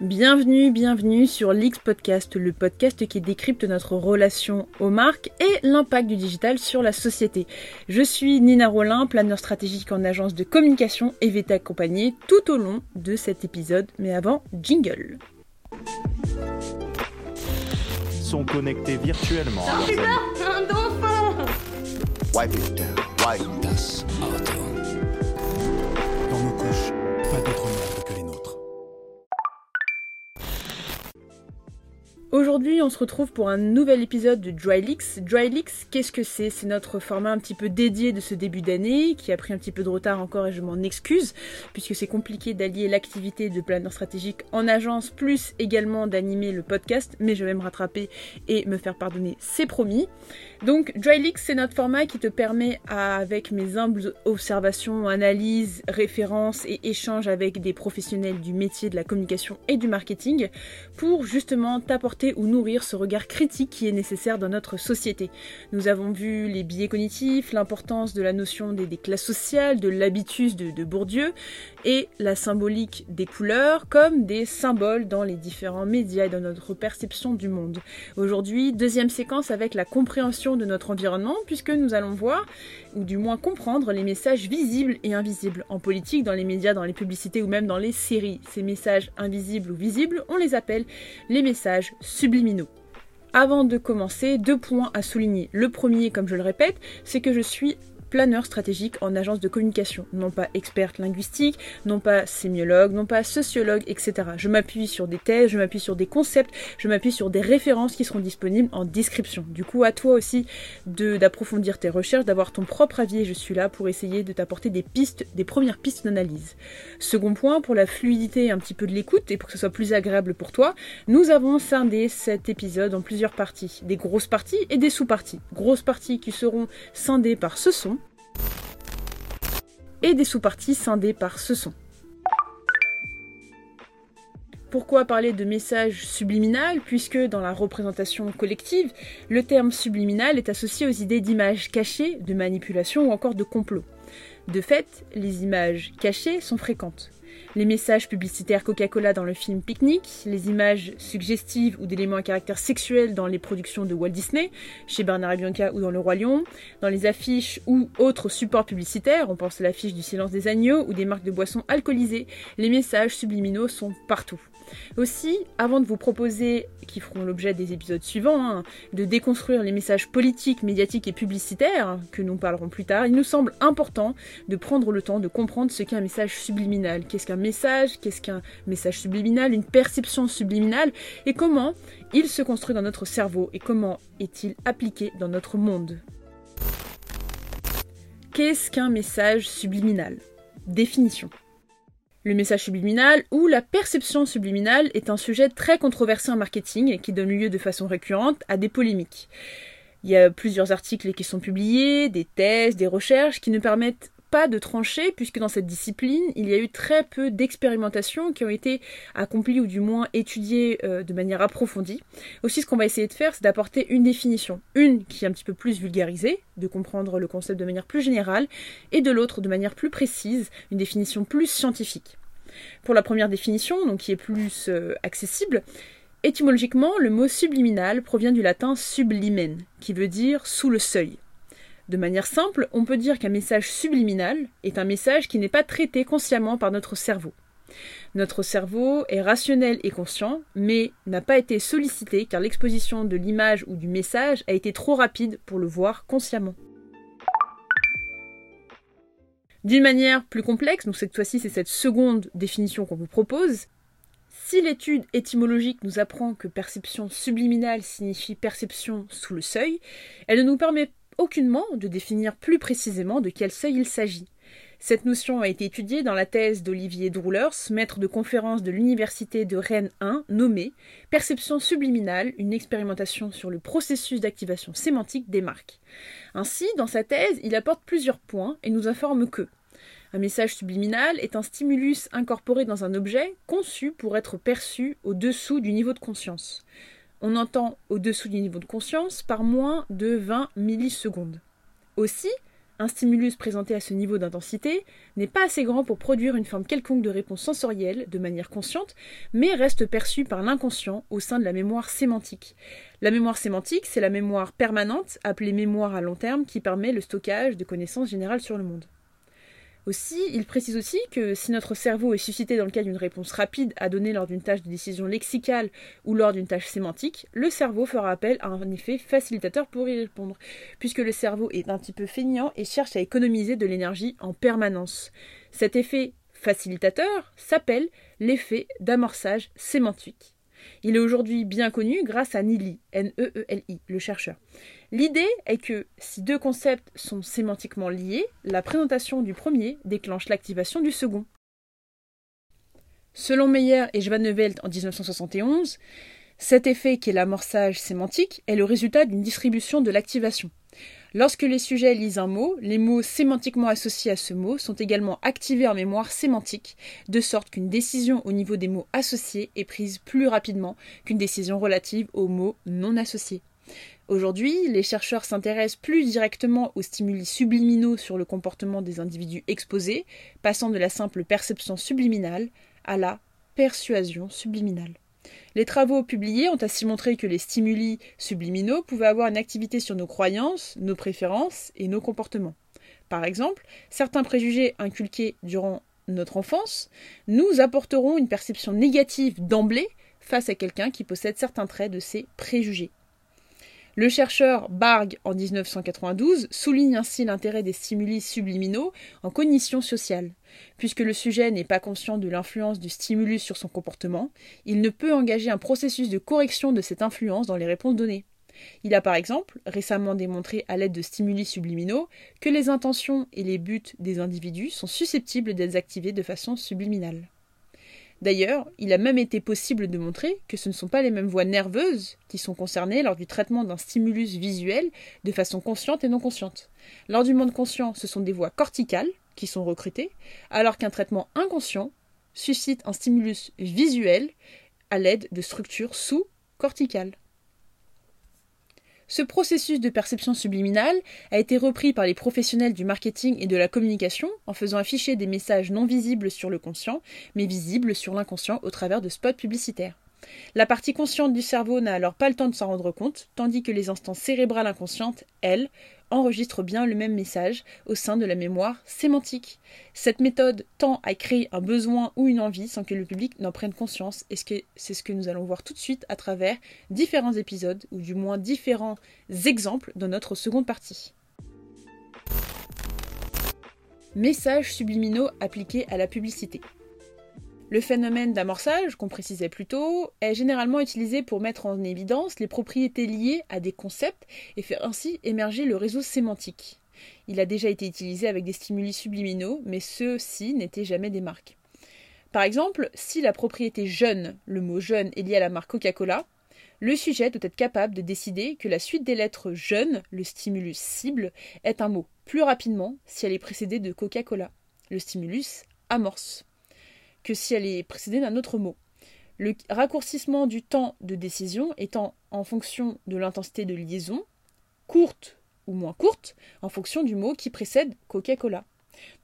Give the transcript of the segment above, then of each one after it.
Bienvenue, bienvenue sur l'X Podcast, le podcast qui décrypte notre relation aux marques et l'impact du digital sur la société. Je suis Nina Rollin, planeur stratégique en agence de communication et vais t'accompagner tout au long de cet épisode. Mais avant, jingle. Sont connectés virtuellement. Wipe it down. Wipe Aujourd'hui, on se retrouve pour un nouvel épisode de DryLeaks. DryLeaks, qu'est-ce que c'est? C'est notre format un petit peu dédié de ce début d'année, qui a pris un petit peu de retard encore et je m'en excuse, puisque c'est compliqué d'allier l'activité de planeur stratégique en agence, plus également d'animer le podcast, mais je vais me rattraper et me faire pardonner, c'est promis. Donc DryLeaks, c'est notre format qui te permet, à- avec mes humbles observations, analyses, références et échanges avec des professionnels du métier de la communication et du marketing, pour justement t'apporter ou nourrir ce regard critique qui est nécessaire dans notre société. Nous avons vu les biais cognitifs, l'importance de la notion des, classes sociales, de l'habitus de Bourdieu, et la symbolique des couleurs comme des symboles dans les différents médias et dans notre perception du monde. Aujourd'hui, deuxième séquence avec la compréhension de notre environnement, puisque nous allons voir, ou du moins comprendre, les messages visibles et invisibles en politique, dans les médias, dans les publicités ou même dans les séries. Ces messages invisibles ou visibles, on les appelle les messages subliminaux. Avant de commencer, deux points à souligner. Le premier, comme je le répète, c'est que je suis planeur stratégique en agence de communication, non pas experte linguistique, non pas sémiologue, non pas sociologue, etc. Je m'appuie sur des thèses, je m'appuie sur des concepts, je m'appuie sur des références qui seront disponibles en description. Du coup, à toi aussi d'approfondir tes recherches, d'avoir ton propre avis et je suis là pour essayer de t'apporter des pistes, des premières pistes d'analyse. Second point, pour la fluidité un petit peu de l'écoute et pour que ce soit plus agréable pour toi, nous avons scindé cet épisode en plusieurs parties, des grosses parties et des sous-parties. Grosses parties qui seront scindées par ce son et des sous-parties scindées par ce son. Pourquoi parler de message subliminal Puisque dans la représentation collective, le terme subliminal est associé aux idées d'images cachées, de manipulation ou encore de complot. De fait, les images cachées sont fréquentes. Les messages publicitaires Coca-Cola dans le film Picnic, les images suggestives ou d'éléments à caractère sexuel dans les productions de Walt Disney, chez Bernard et Bianca ou dans Le Roi Lion, dans les affiches ou autres supports publicitaires, on pense à l'affiche du silence des agneaux ou des marques de boissons alcoolisées, les messages subliminaux sont partout. Aussi, avant de vous proposer, qui feront l'objet des épisodes suivants, hein, de déconstruire les messages politiques, médiatiques et publicitaires, que nous parlerons plus tard, il nous semble important de prendre le temps de comprendre ce qu'est un message subliminal. Qu'est-ce qu'un message? Qu'est-ce qu'un message subliminal? Une perception subliminale? Et comment il se construit dans notre cerveau? Et comment est-il appliqué dans notre monde? Qu'est-ce qu'un message subliminal? Définition. Le message subliminal ou la perception subliminale est un sujet très controversé en marketing et qui donne lieu de façon récurrente à des polémiques. Il y a plusieurs articles qui sont publiés, des thèses, des recherches qui ne permettent pas de trancher puisque dans cette discipline, il y a eu très peu d'expérimentations qui ont été accomplies ou du moins étudiées euh, de manière approfondie. Aussi, ce qu'on va essayer de faire, c'est d'apporter une définition. Une qui est un petit peu plus vulgarisée, de comprendre le concept de manière plus générale, et de l'autre de manière plus précise, une définition plus scientifique. Pour la première définition, donc qui est plus euh, accessible, étymologiquement, le mot subliminal provient du latin sublimen, qui veut dire sous le seuil. De manière simple, on peut dire qu'un message subliminal est un message qui n'est pas traité consciemment par notre cerveau. Notre cerveau est rationnel et conscient, mais n'a pas été sollicité car l'exposition de l'image ou du message a été trop rapide pour le voir consciemment. D'une manière plus complexe, donc cette fois-ci c'est cette seconde définition qu'on vous propose, si l'étude étymologique nous apprend que perception subliminale signifie perception sous le seuil, elle ne nous permet aucunement de définir plus précisément de quel seuil il s'agit. Cette notion a été étudiée dans la thèse d'Olivier Droulers, maître de conférence de l'Université de Rennes 1, nommée Perception subliminale, une expérimentation sur le processus d'activation sémantique des marques. Ainsi, dans sa thèse, il apporte plusieurs points et nous informe que un message subliminal est un stimulus incorporé dans un objet conçu pour être perçu au-dessous du niveau de conscience. On entend au-dessous du niveau de conscience par moins de 20 millisecondes. Aussi, Un stimulus présenté à ce niveau d'intensité n'est pas assez grand pour produire une forme quelconque de réponse sensorielle de manière consciente, mais reste perçu par l'inconscient au sein de la mémoire sémantique. La mémoire sémantique, c'est la mémoire permanente, appelée mémoire à long terme, qui permet le stockage de connaissances générales sur le monde. Il précise aussi que si notre cerveau est suscité dans le cas d'une réponse rapide à donner lors d'une tâche de décision lexicale ou lors d'une tâche sémantique, le cerveau fera appel à un effet facilitateur pour y répondre, puisque le cerveau est un petit peu feignant et cherche à économiser de l'énergie en permanence. Cet effet facilitateur s'appelle l'effet d'amorçage sémantique. Il est aujourd'hui bien connu grâce à Neely, N-E-E-L-I, le chercheur. L'idée est que si deux concepts sont sémantiquement liés, la présentation du premier déclenche l'activation du second. Selon Meyer et Schwanevelt en 1971, cet effet qui est l'amorçage sémantique est le résultat d'une distribution de l'activation. Lorsque les sujets lisent un mot, les mots sémantiquement associés à ce mot sont également activés en mémoire sémantique, de sorte qu'une décision au niveau des mots associés est prise plus rapidement qu'une décision relative aux mots non associés. Aujourd'hui, les chercheurs s'intéressent plus directement aux stimuli subliminaux sur le comportement des individus exposés, passant de la simple perception subliminale à la persuasion subliminale. Les travaux publiés ont ainsi montré que les stimuli subliminaux pouvaient avoir une activité sur nos croyances, nos préférences et nos comportements. Par exemple, certains préjugés inculqués durant notre enfance nous apporteront une perception négative d'emblée face à quelqu'un qui possède certains traits de ces préjugés. Le chercheur Barg, en 1992, souligne ainsi l'intérêt des stimuli subliminaux en cognition sociale. Puisque le sujet n'est pas conscient de l'influence du stimulus sur son comportement, il ne peut engager un processus de correction de cette influence dans les réponses données. Il a par exemple récemment démontré à l'aide de stimuli subliminaux que les intentions et les buts des individus sont susceptibles d'être activés de façon subliminale. D'ailleurs, il a même été possible de montrer que ce ne sont pas les mêmes voies nerveuses qui sont concernées lors du traitement d'un stimulus visuel de façon consciente et non consciente. Lors du monde conscient, ce sont des voies corticales qui sont recrutées, alors qu'un traitement inconscient suscite un stimulus visuel à l'aide de structures sous-corticales. Ce processus de perception subliminale a été repris par les professionnels du marketing et de la communication en faisant afficher des messages non visibles sur le conscient, mais visibles sur l'inconscient au travers de spots publicitaires. La partie consciente du cerveau n'a alors pas le temps de s'en rendre compte, tandis que les instances cérébrales inconscientes, elles, enregistre bien le même message au sein de la mémoire sémantique. Cette méthode tend à créer un besoin ou une envie sans que le public n'en prenne conscience, et c'est ce que nous allons voir tout de suite à travers différents épisodes, ou du moins différents exemples dans notre seconde partie. Messages subliminaux appliqués à la publicité. Le phénomène d'amorçage, qu'on précisait plus tôt, est généralement utilisé pour mettre en évidence les propriétés liées à des concepts et faire ainsi émerger le réseau sémantique. Il a déjà été utilisé avec des stimuli subliminaux, mais ceux-ci n'étaient jamais des marques. Par exemple, si la propriété jeune, le mot jeune est lié à la marque Coca-Cola, le sujet doit être capable de décider que la suite des lettres jeune, le stimulus cible, est un mot plus rapidement si elle est précédée de Coca-Cola, le stimulus amorce que si elle est précédée d'un autre mot. Le raccourcissement du temps de décision étant en fonction de l'intensité de liaison, courte ou moins courte, en fonction du mot qui précède Coca-Cola.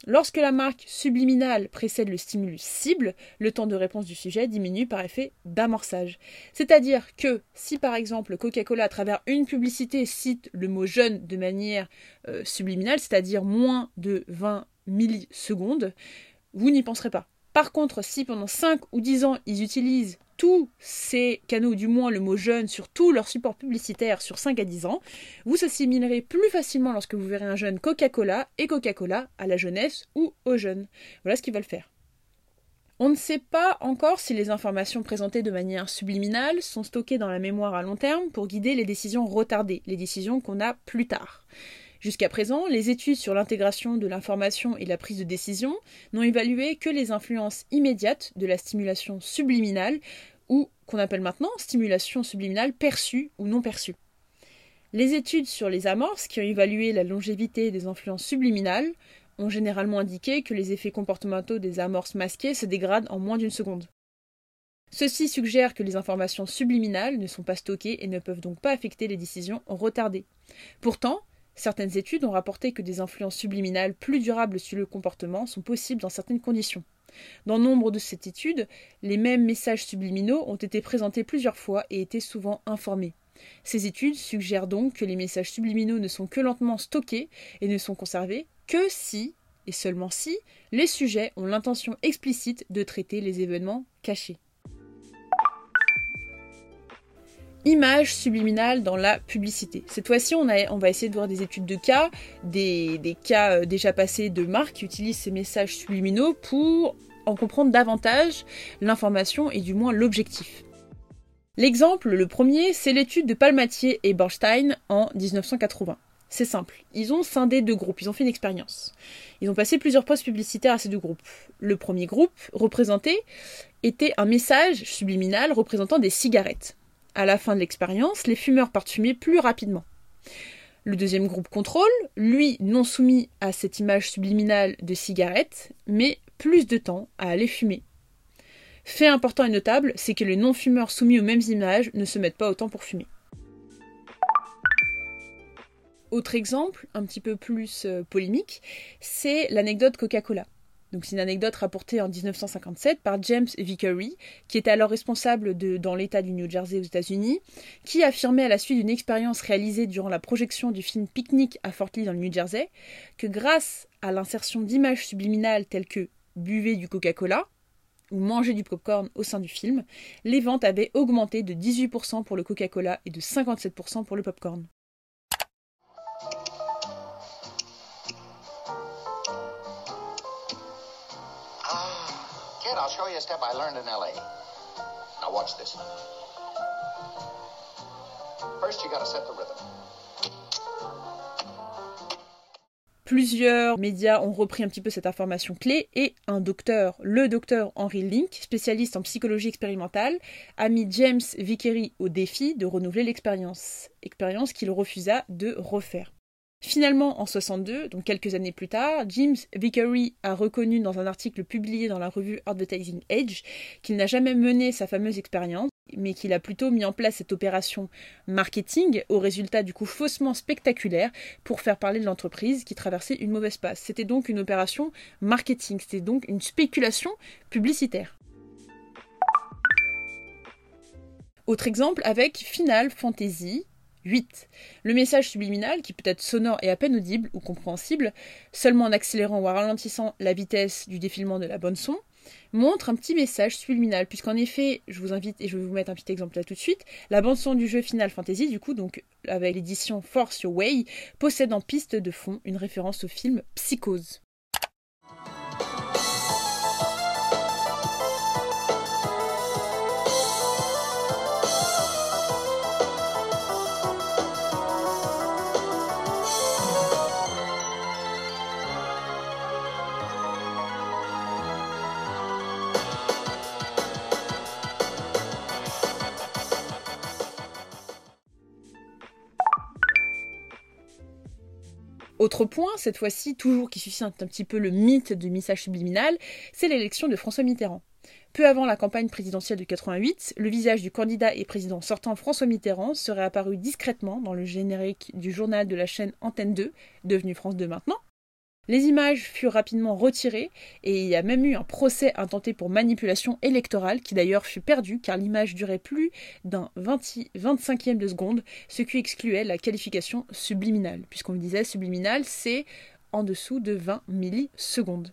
Lorsque la marque subliminale précède le stimulus cible, le temps de réponse du sujet diminue par effet d'amorçage. C'est-à-dire que si par exemple Coca-Cola à travers une publicité cite le mot jeune de manière euh, subliminale, c'est-à-dire moins de 20 millisecondes, vous n'y penserez pas. Par contre, si pendant 5 ou 10 ans, ils utilisent tous ces canaux, ou du moins le mot jeune, sur tous leurs supports publicitaires sur 5 à 10 ans, vous assimilerez plus facilement lorsque vous verrez un jeune Coca-Cola et Coca-Cola à la jeunesse ou aux jeunes. Voilà ce qu'ils veulent faire. On ne sait pas encore si les informations présentées de manière subliminale sont stockées dans la mémoire à long terme pour guider les décisions retardées, les décisions qu'on a plus tard. Jusqu'à présent, les études sur l'intégration de l'information et la prise de décision n'ont évalué que les influences immédiates de la stimulation subliminale, ou qu'on appelle maintenant stimulation subliminale perçue ou non perçue. Les études sur les amorces, qui ont évalué la longévité des influences subliminales, ont généralement indiqué que les effets comportementaux des amorces masquées se dégradent en moins d'une seconde. Ceci suggère que les informations subliminales ne sont pas stockées et ne peuvent donc pas affecter les décisions retardées. Pourtant, Certaines études ont rapporté que des influences subliminales plus durables sur le comportement sont possibles dans certaines conditions. Dans nombre de ces études, les mêmes messages subliminaux ont été présentés plusieurs fois et étaient souvent informés. Ces études suggèrent donc que les messages subliminaux ne sont que lentement stockés et ne sont conservés que si, et seulement si, les sujets ont l'intention explicite de traiter les événements cachés. Images subliminales dans la publicité. Cette fois-ci, on, va essayer de voir des études de cas, des, des cas euh, déjà passés de marques qui utilisent ces messages subliminaux pour en comprendre davantage l'information et du moins l'objectif. L'exemple, le premier, c'est l'étude de Palmatier et Borstein en 1980. C'est simple, ils ont scindé deux groupes, ils ont fait une expérience. Ils ont passé plusieurs postes publicitaires à ces deux groupes. Le premier groupe, représenté, était un message subliminal représentant des cigarettes. À la fin de l'expérience, les fumeurs partent fumer plus rapidement. Le deuxième groupe contrôle, lui non soumis à cette image subliminale de cigarette, mais plus de temps à aller fumer. Fait important et notable, c'est que les non-fumeurs soumis aux mêmes images ne se mettent pas autant pour fumer. Autre exemple, un petit peu plus euh, polémique, c'est l'anecdote Coca-Cola. C'est une anecdote rapportée en 1957 par James Vickery, qui était alors responsable de, dans l'État du New Jersey aux États-Unis, qui affirmait à la suite d'une expérience réalisée durant la projection du film Picnic à Fort Lee dans le New Jersey, que grâce à l'insertion d'images subliminales telles que buvez du Coca-Cola ou manger du popcorn au sein du film, les ventes avaient augmenté de 18% pour le Coca-Cola et de 57% pour le popcorn. Now watch this. First, you gotta set the rhythm. Plusieurs médias ont repris un petit peu cette information clé et un docteur, le docteur Henry Link, spécialiste en psychologie expérimentale, a mis James Vickery au défi de renouveler l'expérience, expérience qu'il refusa de refaire. Finalement, en 62, donc quelques années plus tard, James Vickery a reconnu dans un article publié dans la revue Advertising Age qu'il n'a jamais mené sa fameuse expérience, mais qu'il a plutôt mis en place cette opération marketing au résultat du coup faussement spectaculaire pour faire parler de l'entreprise qui traversait une mauvaise passe. C'était donc une opération marketing, c'était donc une spéculation publicitaire. Autre exemple avec Final Fantasy 8. Le message subliminal, qui peut être sonore et à peine audible ou compréhensible, seulement en accélérant ou en ralentissant la vitesse du défilement de la bonne son, montre un petit message subliminal, puisqu'en effet, je vous invite, et je vais vous mettre un petit exemple là tout de suite, la bande son du jeu Final Fantasy, du coup, donc avec l'édition Force Your Way, possède en piste de fond une référence au film Psychose. Autre point, cette fois-ci, toujours qui suscite un petit peu le mythe du message subliminal, c'est l'élection de François Mitterrand. Peu avant la campagne présidentielle de 88, le visage du candidat et président sortant François Mitterrand serait apparu discrètement dans le générique du journal de la chaîne Antenne 2, devenu France 2 maintenant, les images furent rapidement retirées et il y a même eu un procès intenté pour manipulation électorale qui d'ailleurs fut perdu car l'image durait plus d'un 25e de seconde, ce qui excluait la qualification subliminale. Puisqu'on me disait subliminal, c'est en dessous de 20 millisecondes.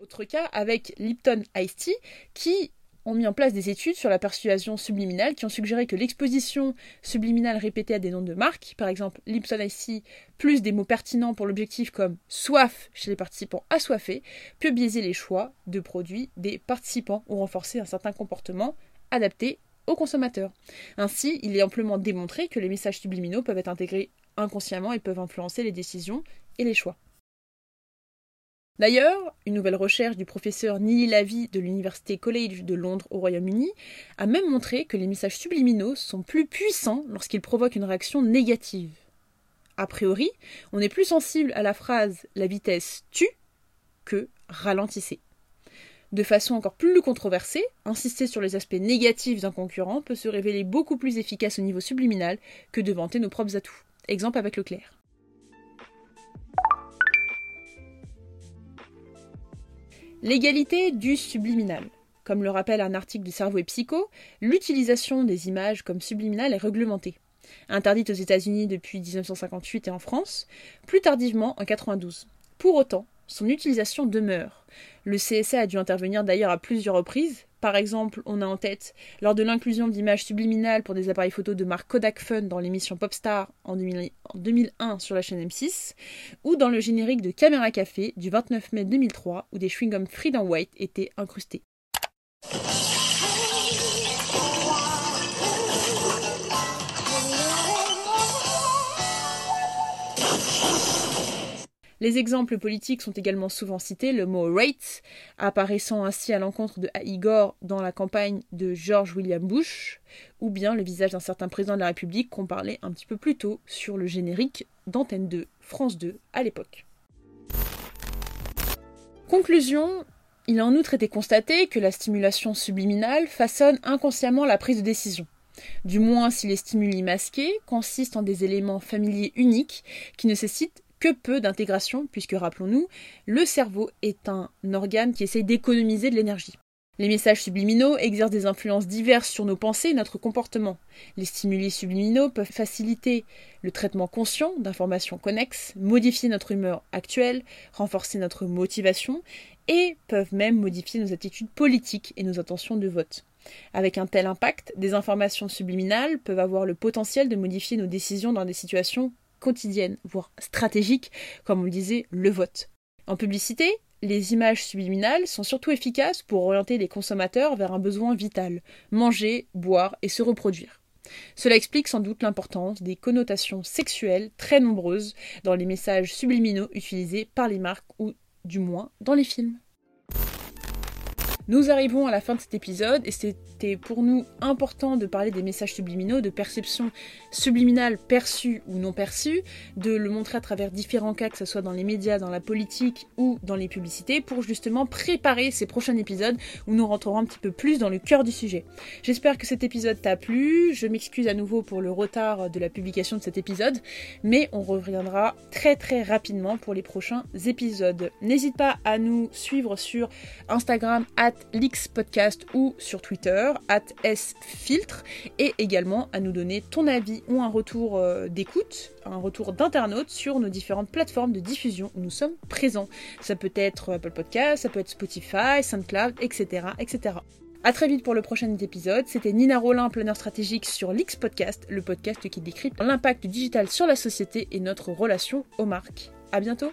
Autre cas avec Lipton Ice qui ont mis en place des études sur la persuasion subliminale qui ont suggéré que l'exposition subliminale répétée à des noms de marques, par exemple Lipson ici, plus des mots pertinents pour l'objectif comme soif chez les participants assoiffés, peut biaiser les choix de produits des participants ou renforcer un certain comportement adapté aux consommateurs. Ainsi, il est amplement démontré que les messages subliminaux peuvent être intégrés inconsciemment et peuvent influencer les décisions et les choix. D'ailleurs, une nouvelle recherche du professeur Neil Lavie de l'Université College de Londres au Royaume-Uni a même montré que les messages subliminaux sont plus puissants lorsqu'ils provoquent une réaction négative. A priori, on est plus sensible à la phrase la vitesse tue que ralentissez. De façon encore plus controversée, insister sur les aspects négatifs d'un concurrent peut se révéler beaucoup plus efficace au niveau subliminal que de vanter nos propres atouts. Exemple avec Leclerc. L'égalité du subliminal. Comme le rappelle un article du Cerveau et Psycho, l'utilisation des images comme subliminales est réglementée. Interdite aux États-Unis depuis 1958 et en France, plus tardivement en 92. Pour autant, son utilisation demeure. Le CSA a dû intervenir d'ailleurs à plusieurs reprises. Par exemple, on a en tête lors de l'inclusion d'images subliminales pour des appareils photos de marque Kodak Fun dans l'émission Popstar en 2001 sur la chaîne M6, ou dans le générique de Caméra Café du 29 mai 2003 où des chewing-gums Freedom White étaient incrustés. Les exemples politiques sont également souvent cités, le mot rate apparaissant ainsi à l'encontre de Igor dans la campagne de George William Bush, ou bien le visage d'un certain président de la République qu'on parlait un petit peu plus tôt sur le générique d'Antenne 2, France 2 à l'époque. Conclusion, il a en outre été constaté que la stimulation subliminale façonne inconsciemment la prise de décision. Du moins si les stimuli masqués consistent en des éléments familiers uniques qui nécessitent que peu d'intégration, puisque rappelons-nous, le cerveau est un organe qui essaye d'économiser de l'énergie. Les messages subliminaux exercent des influences diverses sur nos pensées et notre comportement. Les stimuli subliminaux peuvent faciliter le traitement conscient d'informations connexes, modifier notre humeur actuelle, renforcer notre motivation et peuvent même modifier nos attitudes politiques et nos intentions de vote. Avec un tel impact, des informations subliminales peuvent avoir le potentiel de modifier nos décisions dans des situations quotidienne, voire stratégique, comme on le disait, le vote. En publicité, les images subliminales sont surtout efficaces pour orienter les consommateurs vers un besoin vital, manger, boire et se reproduire. Cela explique sans doute l'importance des connotations sexuelles très nombreuses dans les messages subliminaux utilisés par les marques ou du moins dans les films. Nous arrivons à la fin de cet épisode et c'était pour nous important de parler des messages subliminaux, de perception subliminale perçue ou non perçue, de le montrer à travers différents cas, que ce soit dans les médias, dans la politique ou dans les publicités, pour justement préparer ces prochains épisodes où nous rentrerons un petit peu plus dans le cœur du sujet. J'espère que cet épisode t'a plu, je m'excuse à nouveau pour le retard de la publication de cet épisode, mais on reviendra très très rapidement pour les prochains épisodes. N'hésite pas à nous suivre sur Instagram Podcast ou sur Twitter, at sfiltre, et également à nous donner ton avis ou un retour euh, d'écoute, un retour d'internaute sur nos différentes plateformes de diffusion où nous sommes présents. Ça peut être Apple Podcast, ça peut être Spotify, SoundCloud, etc. etc. A très vite pour le prochain épisode. C'était Nina Rollin, planeur stratégique sur l'X Podcast, le podcast qui décrit l'impact digital sur la société et notre relation aux marques. À bientôt!